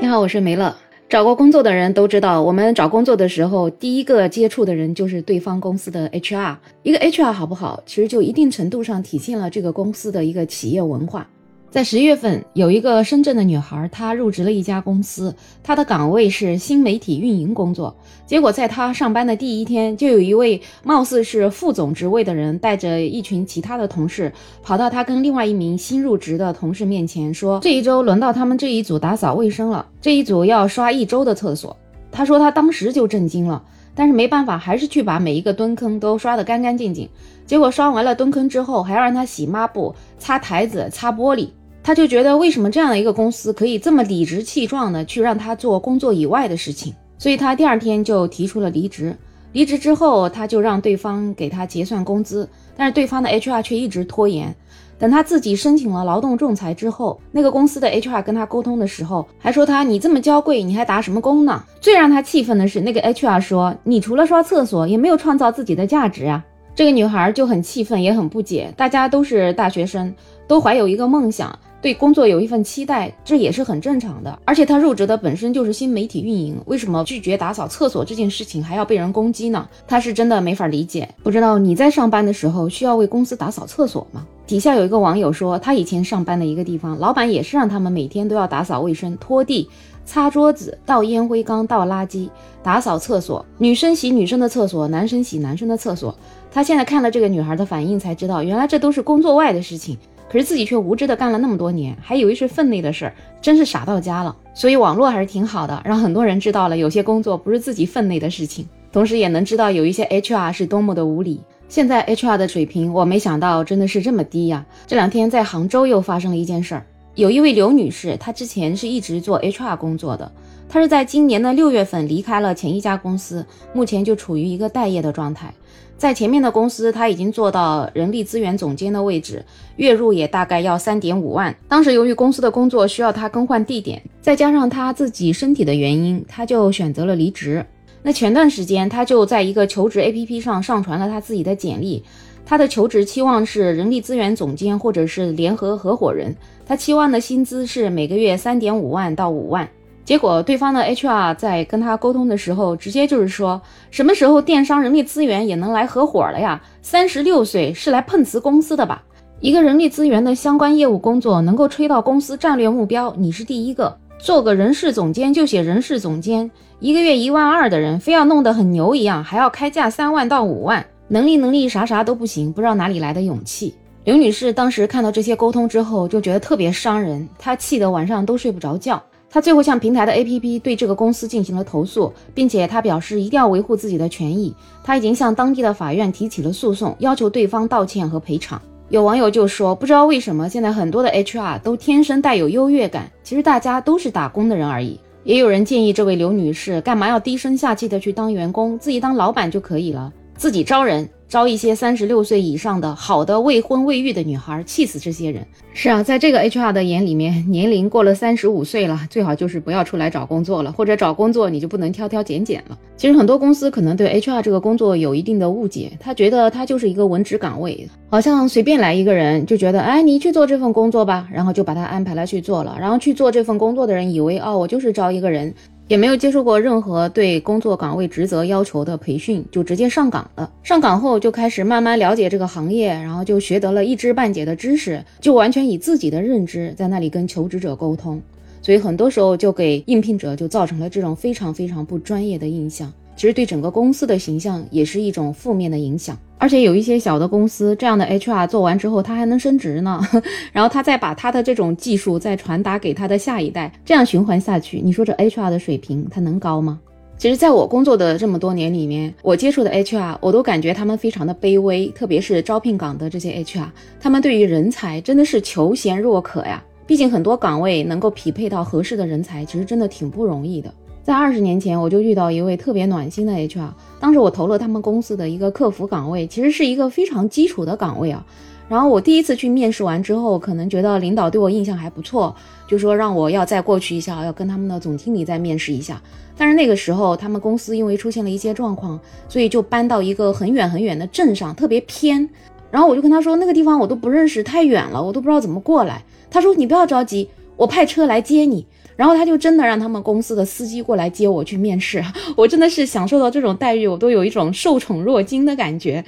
你好，我是梅乐。找过工作的人都知道，我们找工作的时候，第一个接触的人就是对方公司的 HR。一个 HR 好不好，其实就一定程度上体现了这个公司的一个企业文化。在十月份，有一个深圳的女孩，她入职了一家公司，她的岗位是新媒体运营工作。结果在她上班的第一天，就有一位貌似是副总职位的人，带着一群其他的同事，跑到她跟另外一名新入职的同事面前，说这一周轮到他们这一组打扫卫生了，这一组要刷一周的厕所。她说她当时就震惊了，但是没办法，还是去把每一个蹲坑都刷得干干净净。结果刷完了蹲坑之后，还要让他洗抹布、擦台子、擦玻璃。他就觉得，为什么这样的一个公司可以这么理直气壮的去让他做工作以外的事情？所以他第二天就提出了离职。离职之后，他就让对方给他结算工资，但是对方的 HR 却一直拖延。等他自己申请了劳动仲裁之后，那个公司的 HR 跟他沟通的时候，还说他你这么娇贵，你还打什么工呢？最让他气愤的是，那个 HR 说你除了刷厕所，也没有创造自己的价值啊。这个女孩就很气愤，也很不解。大家都是大学生，都怀有一个梦想。对工作有一份期待，这也是很正常的。而且他入职的本身就是新媒体运营，为什么拒绝打扫厕所这件事情还要被人攻击呢？他是真的没法理解。不知道你在上班的时候需要为公司打扫厕所吗？底下有一个网友说，他以前上班的一个地方，老板也是让他们每天都要打扫卫生、拖地、擦桌子、倒烟灰缸、倒垃圾、打扫厕所，女生洗女生的厕所，男生洗男生的厕所。他现在看了这个女孩的反应，才知道原来这都是工作外的事情。可是自己却无知的干了那么多年，还以为是分内的事儿，真是傻到家了。所以网络还是挺好的，让很多人知道了有些工作不是自己分内的事情，同时也能知道有一些 HR 是多么的无理。现在 HR 的水平，我没想到真的是这么低呀！这两天在杭州又发生了一件事儿，有一位刘女士，她之前是一直做 HR 工作的，他是在今年的六月份离开了前一家公司，目前就处于一个待业的状态。在前面的公司，他已经做到人力资源总监的位置，月入也大概要三点五万。当时由于公司的工作需要他更换地点，再加上他自己身体的原因，他就选择了离职。那前段时间，他就在一个求职 APP 上上传了他自己的简历，他的求职期望是人力资源总监或者是联合合伙人，他期望的薪资是每个月三点五万到五万。结果，对方的 HR 在跟他沟通的时候，直接就是说，什么时候电商人力资源也能来合伙了呀？三十六岁是来碰瓷公司的吧？一个人力资源的相关业务工作能够吹到公司战略目标，你是第一个。做个人事总监就写人事总监，一个月一万二的人，非要弄得很牛一样，还要开价三万到五万，能力能力啥啥都不行，不知道哪里来的勇气。刘女士当时看到这些沟通之后，就觉得特别伤人，她气得晚上都睡不着觉。他最后向平台的 APP 对这个公司进行了投诉，并且他表示一定要维护自己的权益。他已经向当地的法院提起了诉讼，要求对方道歉和赔偿。有网友就说，不知道为什么现在很多的 HR 都天生带有优越感，其实大家都是打工的人而已。也有人建议这位刘女士，干嘛要低声下气的去当员工，自己当老板就可以了，自己招人。招一些三十六岁以上的好的未婚未育的女孩，气死这些人！是啊，在这个 HR 的眼里面，年龄过了三十五岁了，最好就是不要出来找工作了，或者找工作你就不能挑挑拣拣了。其实很多公司可能对 HR 这个工作有一定的误解，他觉得他就是一个文职岗位，好像随便来一个人就觉得，哎，你去做这份工作吧，然后就把他安排了去做了，然后去做这份工作的人以为，哦，我就是招一个人。也没有接受过任何对工作岗位职责要求的培训，就直接上岗了。上岗后就开始慢慢了解这个行业，然后就学得了一知半解的知识，就完全以自己的认知在那里跟求职者沟通，所以很多时候就给应聘者就造成了这种非常非常不专业的印象。其实对整个公司的形象也是一种负面的影响，而且有一些小的公司，这样的 HR 做完之后，他还能升职呢，然后他再把他的这种技术再传达给他的下一代，这样循环下去，你说这 HR 的水平他能高吗？其实，在我工作的这么多年里面，我接触的 HR，我都感觉他们非常的卑微，特别是招聘岗的这些 HR，他们对于人才真的是求贤若渴呀，毕竟很多岗位能够匹配到合适的人才，其实真的挺不容易的。在二十年前，我就遇到一位特别暖心的 HR。当时我投了他们公司的一个客服岗位，其实是一个非常基础的岗位啊。然后我第一次去面试完之后，可能觉得领导对我印象还不错，就说让我要再过去一下，要跟他们的总经理再面试一下。但是那个时候，他们公司因为出现了一些状况，所以就搬到一个很远很远的镇上，特别偏。然后我就跟他说，那个地方我都不认识，太远了，我都不知道怎么过来。他说你不要着急，我派车来接你。然后他就真的让他们公司的司机过来接我去面试，我真的是享受到这种待遇，我都有一种受宠若惊的感觉，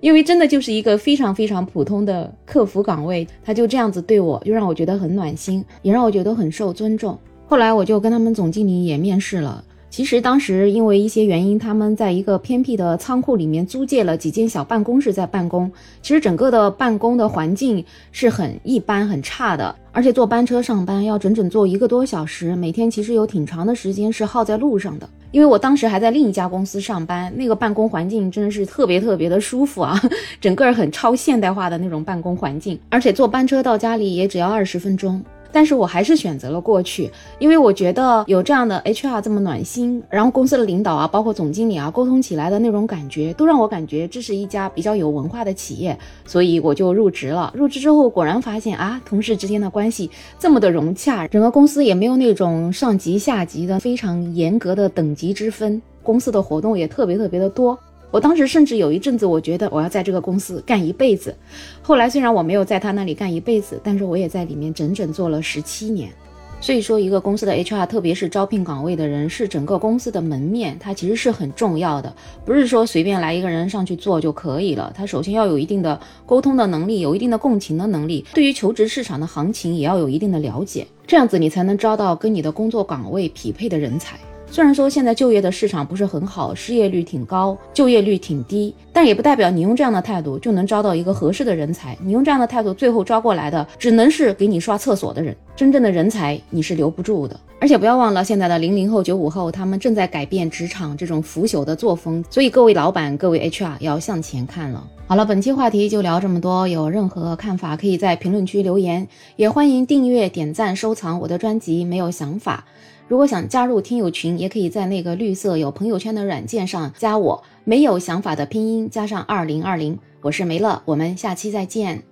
因为真的就是一个非常非常普通的客服岗位，他就这样子对我，就让我觉得很暖心，也让我觉得很受尊重。后来我就跟他们总经理也面试了。其实当时因为一些原因，他们在一个偏僻的仓库里面租借了几间小办公室在办公。其实整个的办公的环境是很一般、很差的，而且坐班车上班要整整坐一个多小时，每天其实有挺长的时间是耗在路上的。因为我当时还在另一家公司上班，那个办公环境真的是特别特别的舒服啊，整个很超现代化的那种办公环境，而且坐班车到家里也只要二十分钟。但是我还是选择了过去，因为我觉得有这样的 HR 这么暖心，然后公司的领导啊，包括总经理啊，沟通起来的那种感觉，都让我感觉这是一家比较有文化的企业，所以我就入职了。入职之后，果然发现啊，同事之间的关系这么的融洽，整个公司也没有那种上级下级的非常严格的等级之分，公司的活动也特别特别的多。我当时甚至有一阵子，我觉得我要在这个公司干一辈子。后来虽然我没有在他那里干一辈子，但是我也在里面整整做了十七年。所以说，一个公司的 HR，特别是招聘岗位的人，是整个公司的门面，它其实是很重要的。不是说随便来一个人上去做就可以了，他首先要有一定的沟通的能力，有一定的共情的能力，对于求职市场的行情也要有一定的了解，这样子你才能招到跟你的工作岗位匹配的人才。虽然说现在就业的市场不是很好，失业率挺高，就业率挺低，但也不代表你用这样的态度就能招到一个合适的人才。你用这样的态度，最后招过来的只能是给你刷厕所的人，真正的人才你是留不住的。而且不要忘了，现在的零零后、九五后，他们正在改变职场这种腐朽的作风。所以各位老板、各位 HR 要向前看了。好了，本期话题就聊这么多，有任何看法可以在评论区留言，也欢迎订阅、点赞、收藏我的专辑。没有想法。如果想加入听友群，也可以在那个绿色有朋友圈的软件上加我。没有想法的拼音加上二零二零，我是梅乐，我们下期再见。